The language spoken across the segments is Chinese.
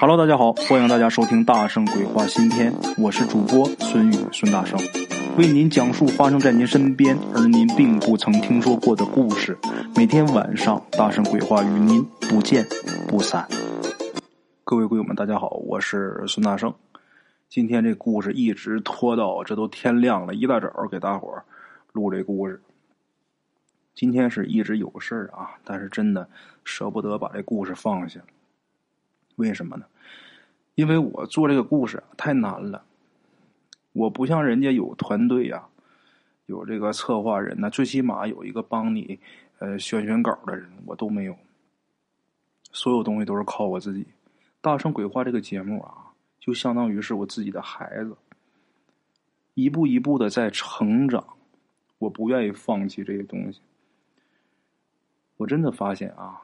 Hello，大家好，欢迎大家收听《大圣鬼话》新篇，我是主播孙宇孙大圣，为您讲述发生在您身边而您并不曾听说过的故事。每天晚上，大圣鬼话与您不见不散。各位鬼友们，大家好，我是孙大圣。今天这故事一直拖到这都天亮了，一大早给大伙儿录这故事。今天是一直有事儿啊，但是真的舍不得把这故事放下。为什么呢？因为我做这个故事太难了，我不像人家有团队呀，有这个策划人呢，最起码有一个帮你呃选选稿的人，我都没有。所有东西都是靠我自己。大圣鬼话这个节目啊，就相当于是我自己的孩子，一步一步的在成长，我不愿意放弃这些东西。我真的发现啊，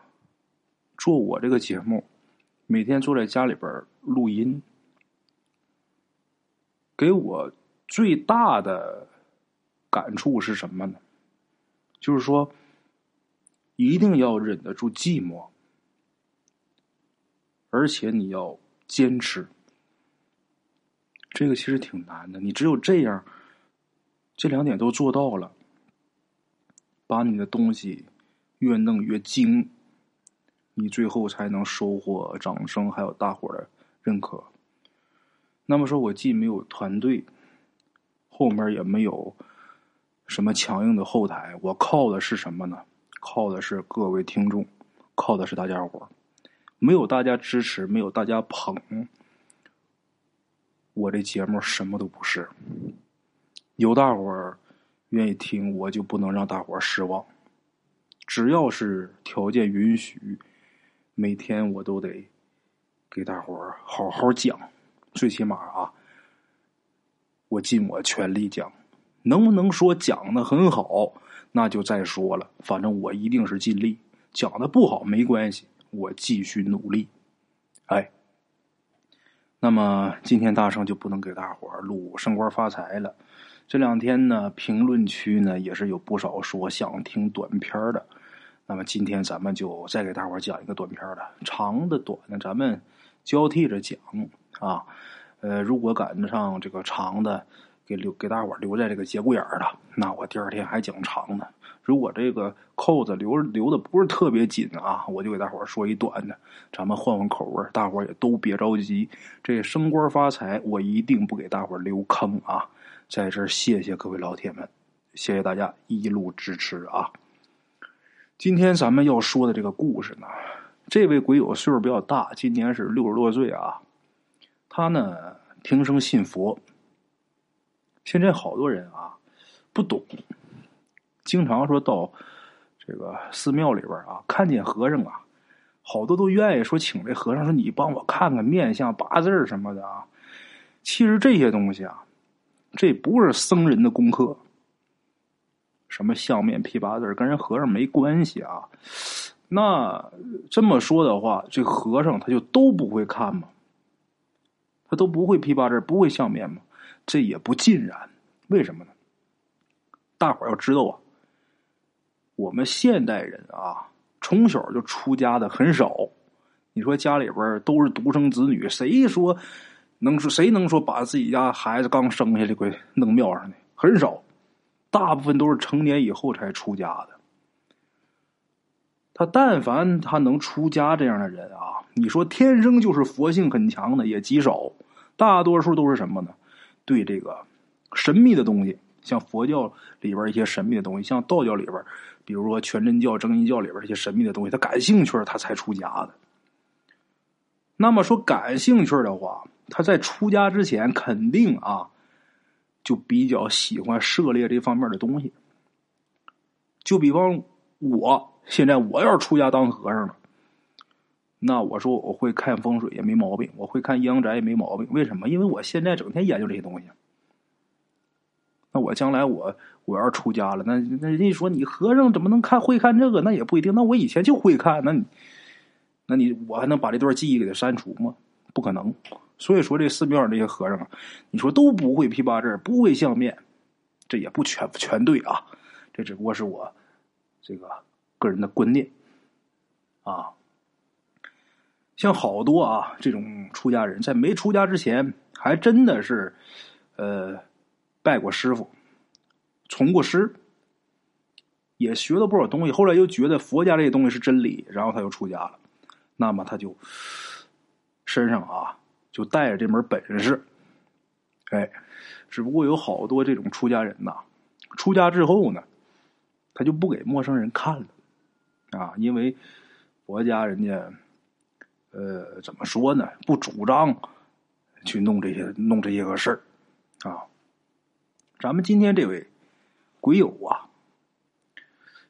做我这个节目。每天坐在家里边录音，给我最大的感触是什么呢？就是说，一定要忍得住寂寞，而且你要坚持。这个其实挺难的，你只有这样，这两点都做到了，把你的东西越弄越精。你最后才能收获掌声，还有大伙的认可。那么说，我既没有团队，后面也没有什么强硬的后台，我靠的是什么呢？靠的是各位听众，靠的是大家伙没有大家支持，没有大家捧，我这节目什么都不是。有大伙儿愿意听，我就不能让大伙儿失望。只要是条件允许。每天我都得给大伙儿好好讲，最起码啊，我尽我全力讲。能不能说讲的很好，那就再说了。反正我一定是尽力。讲的不好没关系，我继续努力。哎，那么今天大圣就不能给大伙儿录升官发财了。这两天呢，评论区呢也是有不少说想听短片的。那么今天咱们就再给大伙讲一个短片了，长的短的咱们交替着讲啊。呃，如果赶得上这个长的，给留给大伙留在这个节骨眼儿了，那我第二天还讲长的。如果这个扣子留留的不是特别紧啊，我就给大伙说一短的，咱们换换口味大伙也都别着急。这升官发财，我一定不给大伙留坑啊！在这儿谢谢各位老铁们，谢谢大家一路支持啊！今天咱们要说的这个故事呢，这位鬼友岁数比较大，今年是六十多岁啊。他呢，平生信佛。现在好多人啊，不懂，经常说到这个寺庙里边啊，看见和尚啊，好多都愿意说请这和尚说你帮我看看面相、八字什么的啊。其实这些东西啊，这不是僧人的功课。什么相面批八字跟人和尚没关系啊？那这么说的话，这和尚他就都不会看吗？他都不会批八字，不会相面吗？这也不尽然。为什么呢？大伙要知道啊，我们现代人啊，从小就出家的很少。你说家里边都是独生子女，谁说能说谁能说把自己家孩子刚生下来给弄庙上的？很少。大部分都是成年以后才出家的。他但凡他能出家这样的人啊，你说天生就是佛性很强的也极少，大多数都是什么呢？对这个神秘的东西，像佛教里边一些神秘的东西，像道教里边，比如说全真教、正一教里边这些神秘的东西，他感兴趣他才出家的。那么说感兴趣的话，他在出家之前肯定啊。就比较喜欢涉猎这方面的东西。就比方我现在我要是出家当和尚了，那我说我会看风水也没毛病，我会看阳宅也没毛病。为什么？因为我现在整天研究这些东西。那我将来我我要是出家了，那那人家说你和尚怎么能看会看这个？那也不一定。那我以前就会看，那你那你我还能把这段记忆给他删除吗？不可能。所以说，这寺庙这些和尚啊，你说都不会批八字，不会相面，这也不全全对啊。这只不过是我这个个人的观念啊。像好多啊这种出家人在没出家之前，还真的是呃拜过师傅，从过师，也学了不少东西。后来又觉得佛家这些东西是真理，然后他又出家了。那么他就身上啊就带着这门本事，哎，只不过有好多这种出家人呐，出家之后呢，他就不给陌生人看了啊，因为佛家人家呃怎么说呢，不主张去弄这些弄这些个事儿啊。咱们今天这位鬼友啊，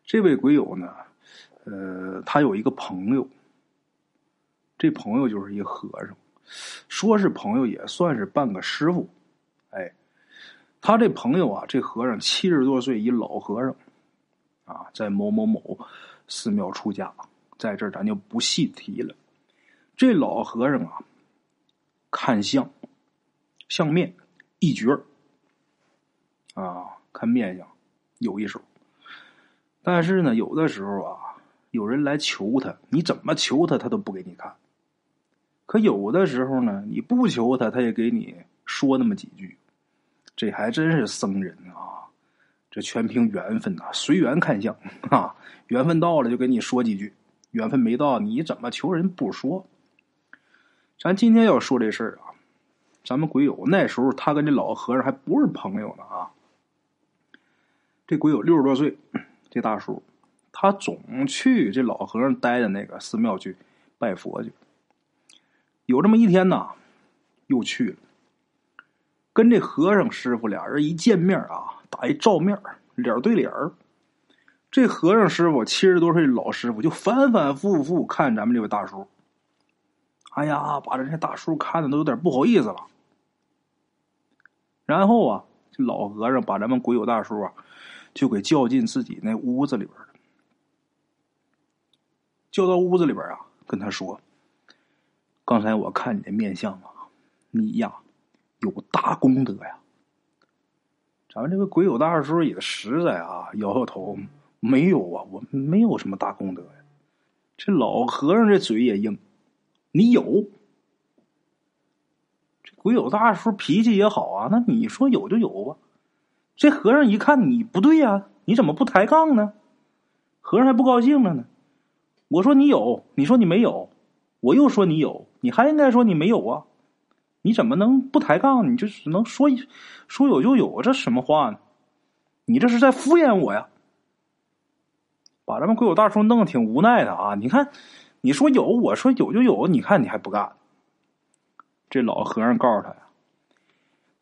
这位鬼友呢，呃，他有一个朋友。这朋友就是一和尚，说是朋友也算是半个师傅。哎，他这朋友啊，这和尚七十多岁，一老和尚啊，在某某某寺庙出家，在这儿咱就不细提了。这老和尚啊，看相，相面一绝啊，看面相有一手。但是呢，有的时候啊，有人来求他，你怎么求他，他都不给你看。可有的时候呢，你不求他，他也给你说那么几句。这还真是僧人啊！这全凭缘分呐，随缘看相啊。缘分到了就给你说几句，缘分没到，你怎么求人不说？咱今天要说这事儿啊，咱们鬼友那时候他跟这老和尚还不是朋友呢啊。这鬼友六十多岁，这大叔他总去这老和尚待的那个寺庙去拜佛去。有这么一天呐，又去了，跟这和尚师傅俩人一见面啊，打一照面脸对脸这和尚师傅七十多岁老师傅就反反复复看咱们这位大叔，哎呀，把人家大叔看的都有点不好意思了。然后啊，这老和尚把咱们鬼友大叔啊，就给叫进自己那屋子里边了，叫到屋子里边啊，跟他说。刚才我看你的面相啊，你呀有大功德呀。咱们这个鬼友大叔也实在啊，摇摇头，没有啊，我没有什么大功德呀。这老和尚这嘴也硬，你有。这鬼友大叔脾气也好啊，那你说有就有吧。这和尚一看你不对呀，你怎么不抬杠呢？和尚还不高兴了呢。我说你有，你说你没有，我又说你有。你还应该说你没有啊？你怎么能不抬杠？你就只能说一说有就有，这什么话呢？你这是在敷衍我呀！把咱们鬼友大叔弄得挺无奈的啊！你看，你说有，我说有就有，你看你还不干。这老和尚告诉他呀：“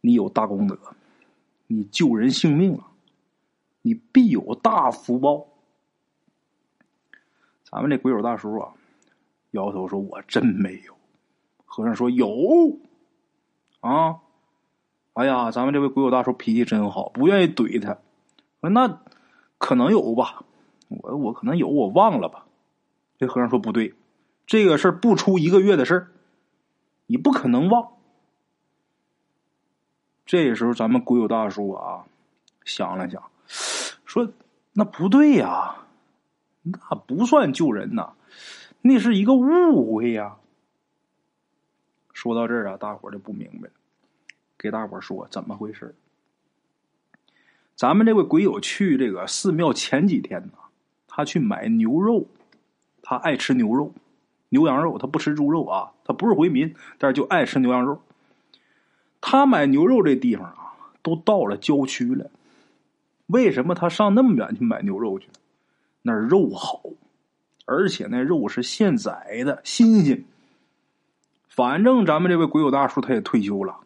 你有大功德，你救人性命了，你必有大福报。”咱们这鬼友大叔啊，摇头说：“我真没有。”和尚说：“有，啊，哎呀，咱们这位鬼友大叔脾气真好，不愿意怼他。那可能有吧，我我可能有，我忘了吧。”这和尚说：“不对，这个事儿不出一个月的事儿，你不可能忘。”这时候，咱们鬼友大叔啊，想了想，说：“那不对呀，那不算救人呐，那是一个误会呀。”说到这儿啊，大伙儿就不明白了。给大伙儿说怎么回事咱们这位鬼友去这个寺庙前几天呢，他去买牛肉，他爱吃牛肉、牛羊肉，他不吃猪肉啊。他不是回民，但是就爱吃牛羊肉。他买牛肉这地方啊，都到了郊区了。为什么他上那么远去买牛肉去？那儿肉好，而且那肉是现宰的，新鲜。反正咱们这位鬼友大叔他也退休了，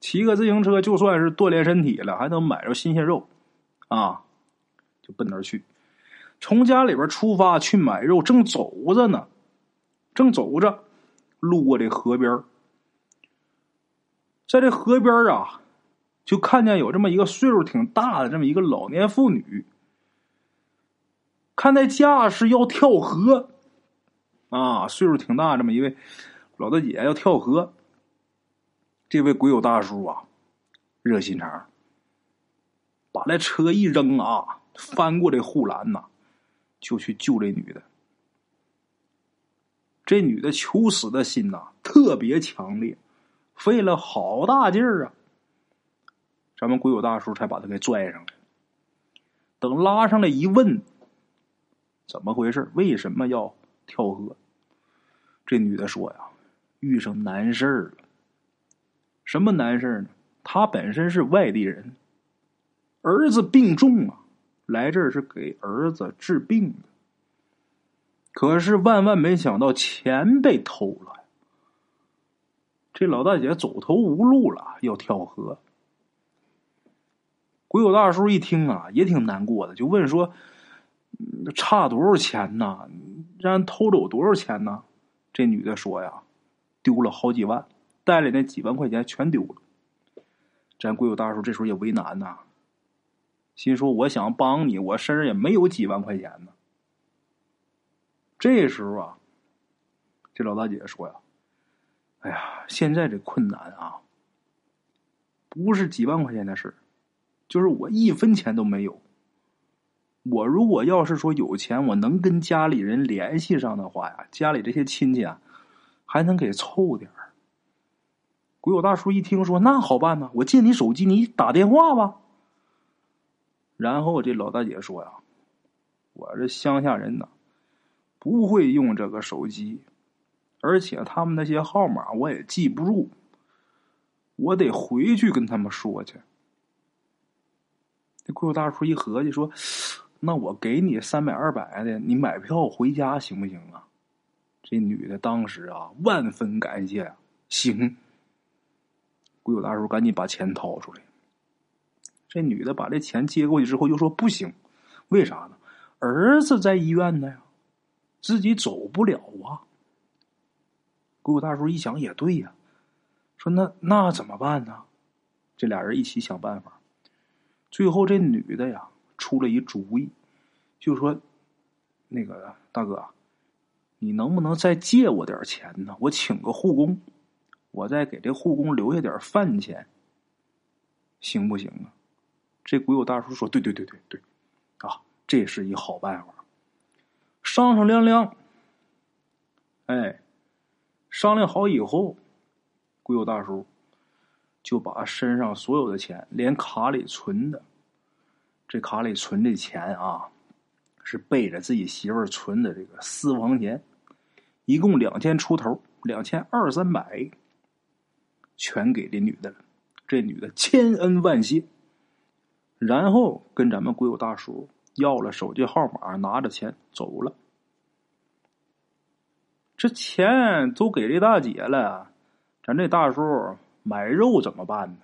骑个自行车就算是锻炼身体了，还能买着新鲜肉，啊，就奔那儿去。从家里边出发去买肉，正走着呢，正走着，路过这河边在这河边啊，就看见有这么一个岁数挺大的这么一个老年妇女，看那架势要跳河，啊，岁数挺大这么一位。老大姐要跳河，这位鬼友大叔啊，热心肠，把那车一扔啊，翻过这护栏呐，就去救这女的。这女的求死的心呐，特别强烈，费了好大劲儿啊。咱们鬼友大叔才把她给拽上来。等拉上来一问，怎么回事？为什么要跳河？这女的说呀，遇上难事儿了。什么难事儿呢？她本身是外地人，儿子病重啊，来这儿是给儿子治病的。可是万万没想到，钱被偷了。这老大姐走投无路了，要跳河。鬼友大叔一听啊，也挺难过的，就问说：“差多少钱呢？让人偷走多少钱呢？”这女的说：“呀，丢了好几万，带来那几万块钱全丢了。”咱鬼友大叔这时候也为难呐，心说：“我想帮你，我身上也没有几万块钱呢。”这时候啊，这老大姐说呀：“哎呀，现在这困难啊，不是几万块钱的事就是我一分钱都没有。我如果要是说有钱，我能跟家里人联系上的话呀，家里这些亲戚啊，还能给凑点儿。”鬼友大叔一听说，那好办呢，我借你手机，你打电话吧。然后这老大姐说呀：“我这乡下人呢。”不会用这个手机，而且他们那些号码我也记不住，我得回去跟他们说去。这鬼友大叔一合计说：“那我给你三百二百的，你买票回家行不行啊？”这女的当时啊，万分感谢，行。鬼友大叔赶紧把钱掏出来。这女的把这钱接过去之后，又说：“不行，为啥呢？儿子在医院呢呀。”自己走不了啊！鬼谷大叔一想也对呀，说那那怎么办呢？这俩人一起想办法。最后这女的呀出了一主意，就说：“那个大哥，你能不能再借我点钱呢？我请个护工，我再给这护工留下点饭钱，行不行啊？”这鬼谷大叔说：“对对对对对，啊，这是一好办法。”商商量量，哎，商量好以后，鬼友大叔就把身上所有的钱，连卡里存的，这卡里存的钱啊，是背着自己媳妇儿存的这个私房钱，一共两千出头，两千二三百，全给这女的了。这女的千恩万谢，然后跟咱们鬼友大叔。要了手机号码，拿着钱走了。这钱都给这大姐了，咱这大叔买肉怎么办呢？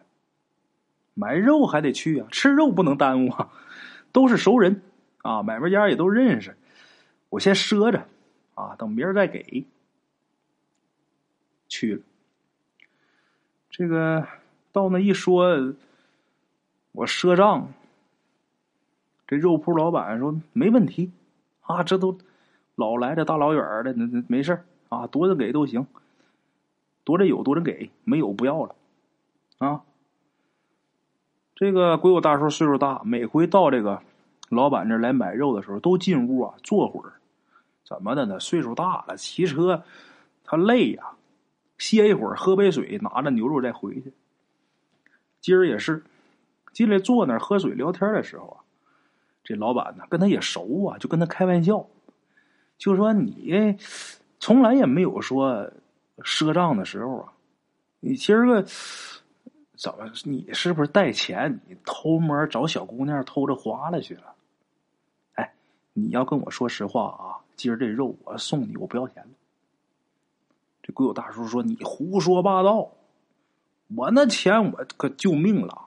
买肉还得去啊，吃肉不能耽误啊。都是熟人啊，买卖家也都认识。我先赊着啊，等明儿再给。去了，这个到那一说，我赊账。这肉铺老板说：“没问题，啊，这都老来的大老远的，那那没事啊，多人给都行，多人有多人给，没有不要了，啊。”这个鬼友大叔岁数大，每回到这个老板这来买肉的时候，都进屋啊坐会儿，怎么的呢？岁数大了，骑车他累呀，歇一会儿，喝杯水，拿着牛肉再回去。今儿也是进来坐那儿喝水聊天的时候啊。这老板呢，跟他也熟啊，就跟他开玩笑，就说你从来也没有说赊账的时候啊。你今儿个怎么？你是不是带钱？你偷摸找小姑娘偷着花了去了？哎，你要跟我说实话啊！今儿这肉我送你，我不要钱了。这鬼友大叔说：“你胡说八道！我那钱我可救命了。”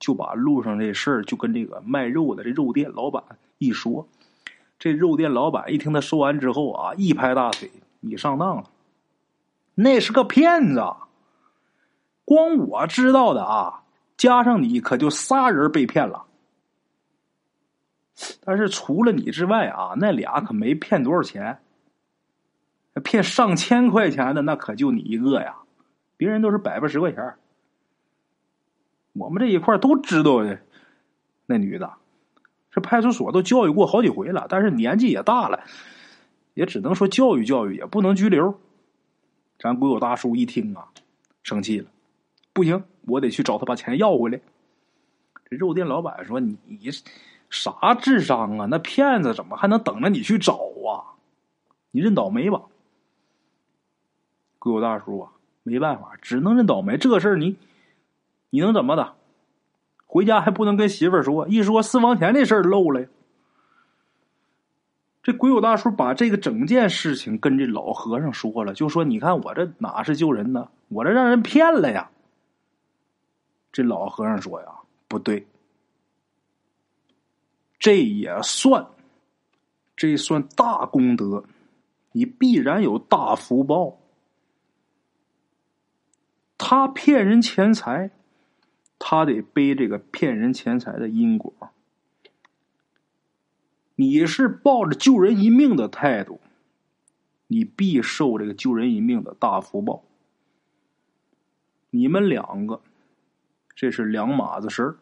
就把路上这事儿就跟这个卖肉的这肉店老板一说，这肉店老板一听他说完之后啊，一拍大腿：“你上当了，那是个骗子！光我知道的啊，加上你可就仨人被骗了。但是除了你之外啊，那俩可没骗多少钱，骗上千块钱的那可就你一个呀，别人都是百八十块钱。”我们这一块都知道的，那女的，这派出所都教育过好几回了，但是年纪也大了，也只能说教育教育，也不能拘留。咱鬼友大叔一听啊，生气了，不行，我得去找他把钱要回来。这肉店老板说：“你啥智商啊？那骗子怎么还能等着你去找啊？你认倒霉吧。”鬼友大叔啊，没办法，只能认倒霉。这事儿你你能怎么的？回家还不能跟媳妇儿说，一说私房钱这事儿漏了。这鬼友大叔把这个整件事情跟这老和尚说了，就说：“你看我这哪是救人呢？我这让人骗了呀！”这老和尚说：“呀，不对，这也算，这算大功德，你必然有大福报。他骗人钱财。”他得背这个骗人钱财的因果。你是抱着救人一命的态度，你必受这个救人一命的大福报。你们两个，这是两码子事儿。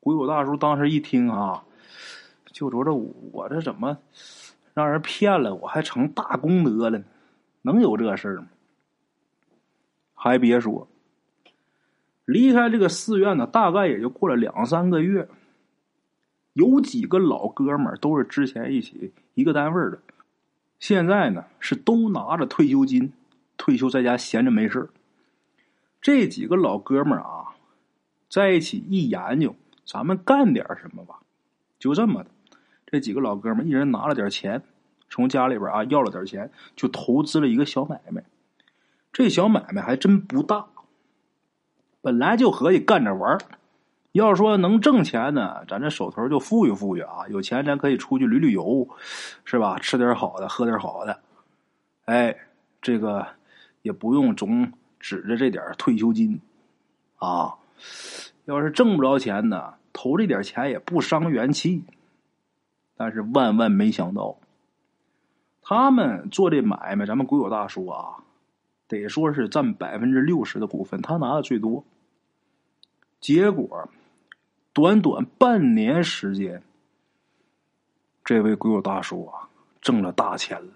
鬼友大叔当时一听啊，就觉着我这怎么让人骗了，我还成大功德了？能有这事儿吗？还别说。离开这个寺院呢，大概也就过了两三个月。有几个老哥们儿都是之前一起一个单位的，现在呢是都拿着退休金，退休在家闲着没事儿这几个老哥们儿啊，在一起一研究，咱们干点什么吧？就这么的，这几个老哥们儿一人拿了点钱，从家里边啊要了点钱，就投资了一个小买卖。这小买卖还真不大。本来就合计干着玩要是说能挣钱呢，咱这手头就富裕富裕啊，有钱咱可以出去旅旅游，是吧？吃点好的，喝点好的，哎，这个也不用总指着这点退休金啊。要是挣不着钱呢，投这点钱也不伤元气。但是万万没想到，他们做这买卖，咱们鬼友大叔啊，得说是占百分之六十的股份，他拿的最多。结果，短短半年时间，这位鬼友大叔啊，挣了大钱了。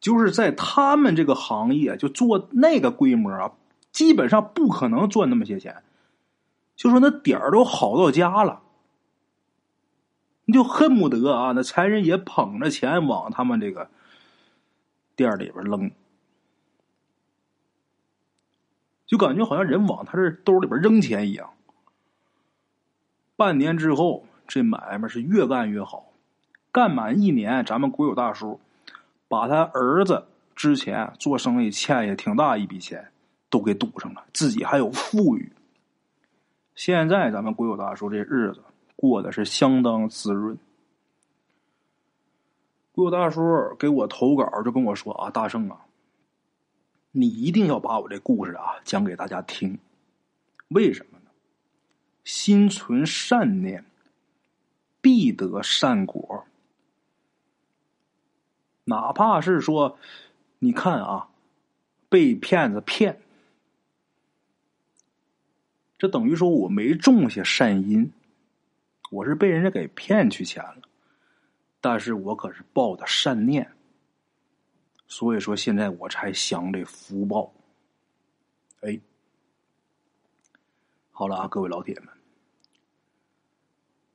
就是在他们这个行业，就做那个规模啊，基本上不可能赚那么些钱。就说那点儿都好到家了，你就恨不得啊，那财神爷捧着钱往他们这个店里边扔。就感觉好像人往他这兜里边扔钱一样。半年之后，这买卖是越干越好，干满一年，咱们国有大叔把他儿子之前做生意欠下挺大一笔钱都给堵上了，自己还有富裕。现在咱们国有大叔这日子过得是相当滋润。国有大叔给我投稿就跟我说啊，大圣啊。你一定要把我这故事啊讲给大家听，为什么呢？心存善念，必得善果。哪怕是说，你看啊，被骗子骗，这等于说我没种下善因，我是被人家给骗去钱了，但是我可是抱的善念。所以说，现在我才享这福报。哎，好了啊，各位老铁们，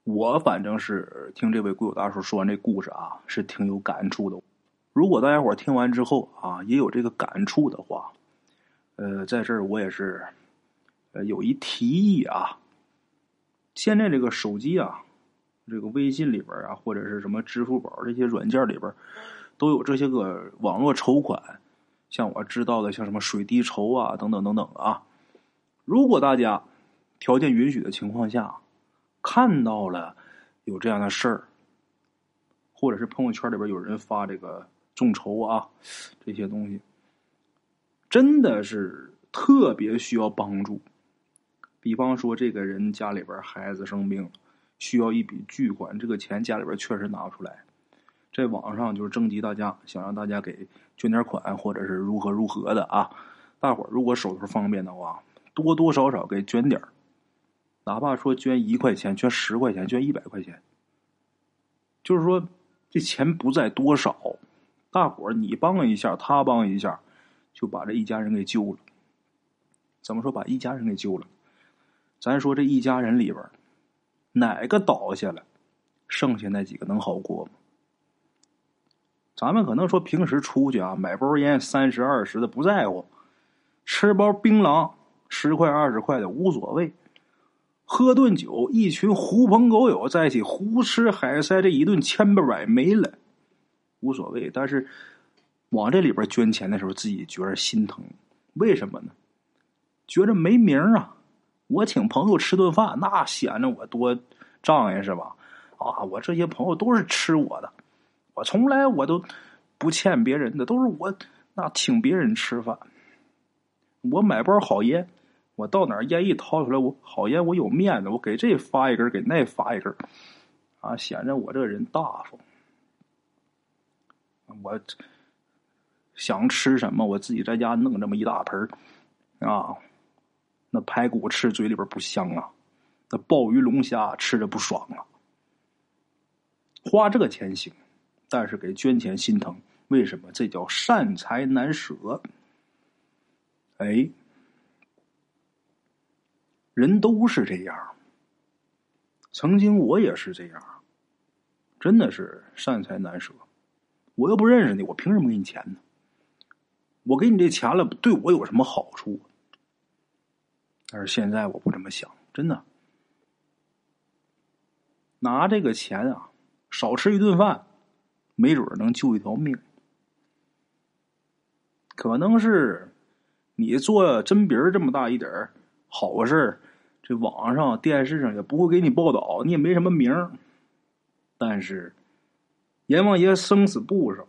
我反正是听这位贵友大叔说完这故事啊，是挺有感触的。如果大家伙听完之后啊，也有这个感触的话，呃，在这儿我也是呃有一提议啊。现在这个手机啊，这个微信里边啊，或者是什么支付宝这些软件里边。都有这些个网络筹款，像我知道的，像什么水滴筹啊，等等等等啊。如果大家条件允许的情况下，看到了有这样的事儿，或者是朋友圈里边有人发这个众筹啊这些东西，真的是特别需要帮助。比方说，这个人家里边孩子生病，需要一笔巨款，这个钱家里边确实拿不出来。在网上就是征集大家，想让大家给捐点款，或者是如何如何的啊！大伙儿如果手头方便的话，多多少少给捐点哪怕说捐一块钱、捐十块钱、捐一百块钱，就是说这钱不在多少，大伙儿你帮一下，他帮一下，就把这一家人给救了。怎么说把一家人给救了？咱说这一家人里边，哪个倒下了，剩下那几个能好过吗？咱们可能说平时出去啊，买包烟三十二十的不在乎，吃包槟榔十块二十块的无所谓，喝顿酒一群狐朋狗友在一起胡吃海塞，这一顿千八百没了，无所谓。但是往这里边捐钱的时候，自己觉着心疼，为什么呢？觉着没名啊！我请朋友吃顿饭，那显得我多仗义是吧？啊，我这些朋友都是吃我的。我从来我都不欠别人的，都是我那请别人吃饭。我买包好烟，我到哪儿烟一掏出来，我好烟我有面子，我给这发一根，给那发一根，啊，显着我这个人大方。我想吃什么，我自己在家弄这么一大盆啊，那排骨吃嘴里边不香啊，那鲍鱼龙虾吃着不爽啊，花这个钱行。但是给捐钱心疼，为什么？这叫善财难舍。哎，人都是这样。曾经我也是这样，真的是善财难舍。我又不认识你，我凭什么给你钱呢？我给你这钱了，对我有什么好处？但是现在我不这么想，真的。拿这个钱啊，少吃一顿饭。没准能救一条命，可能是你做真别这么大一点好事这网上、电视上也不会给你报道，你也没什么名但是阎王爷生死簿上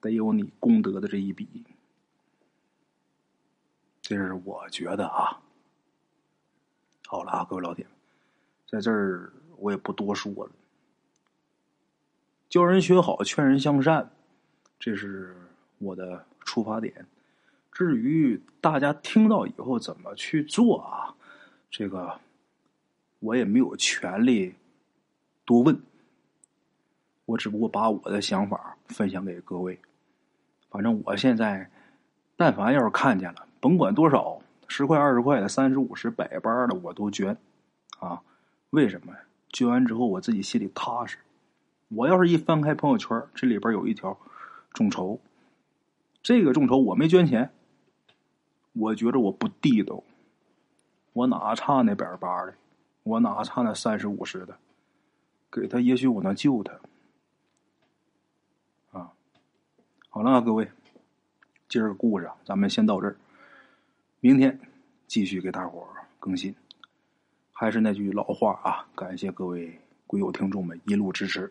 得有你功德的这一笔，这是我觉得啊。好了啊，各位老铁，在这儿我也不多说了。教人学好，劝人向善，这是我的出发点。至于大家听到以后怎么去做啊，这个我也没有权利多问。我只不过把我的想法分享给各位。反正我现在，但凡要是看见了，甭管多少，十块、二十块的、三十五十、百八的，我都捐。啊，为什么？捐完之后，我自己心里踏实。我要是一翻开朋友圈，这里边有一条众筹，这个众筹我没捐钱，我觉着我不地道，我哪差那百八的，我哪差那三十五十的，给他也许我能救他，啊，好了啊，各位，今儿个故事咱们先到这儿，明天继续给大伙儿更新，还是那句老话啊，感谢各位鬼友听众们一路支持。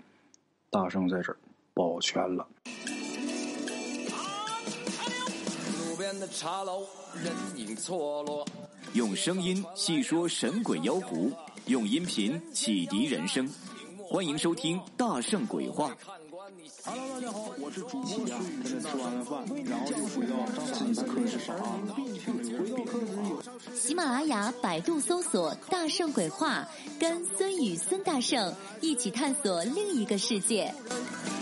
大圣在这儿保全了。路边的茶楼，人影错落。用声音细说神鬼妖狐，用音频启迪人生。欢迎收听《大圣鬼话》。Hello，大家好，我是主播呀。跟着吃完了饭，然后就回到自己的课室上啊。回到课室喜马拉雅、百度搜索“大圣鬼话”，跟孙宇、孙大圣一起探索另一个世界。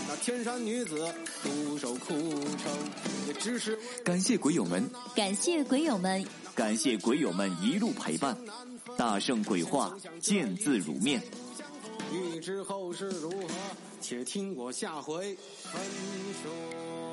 那天山女子独守空城，也只是感谢鬼友们，感谢鬼友们，感谢鬼友们一路陪伴。大圣鬼话，见字如面。欲知后事如何，且听我下回分说。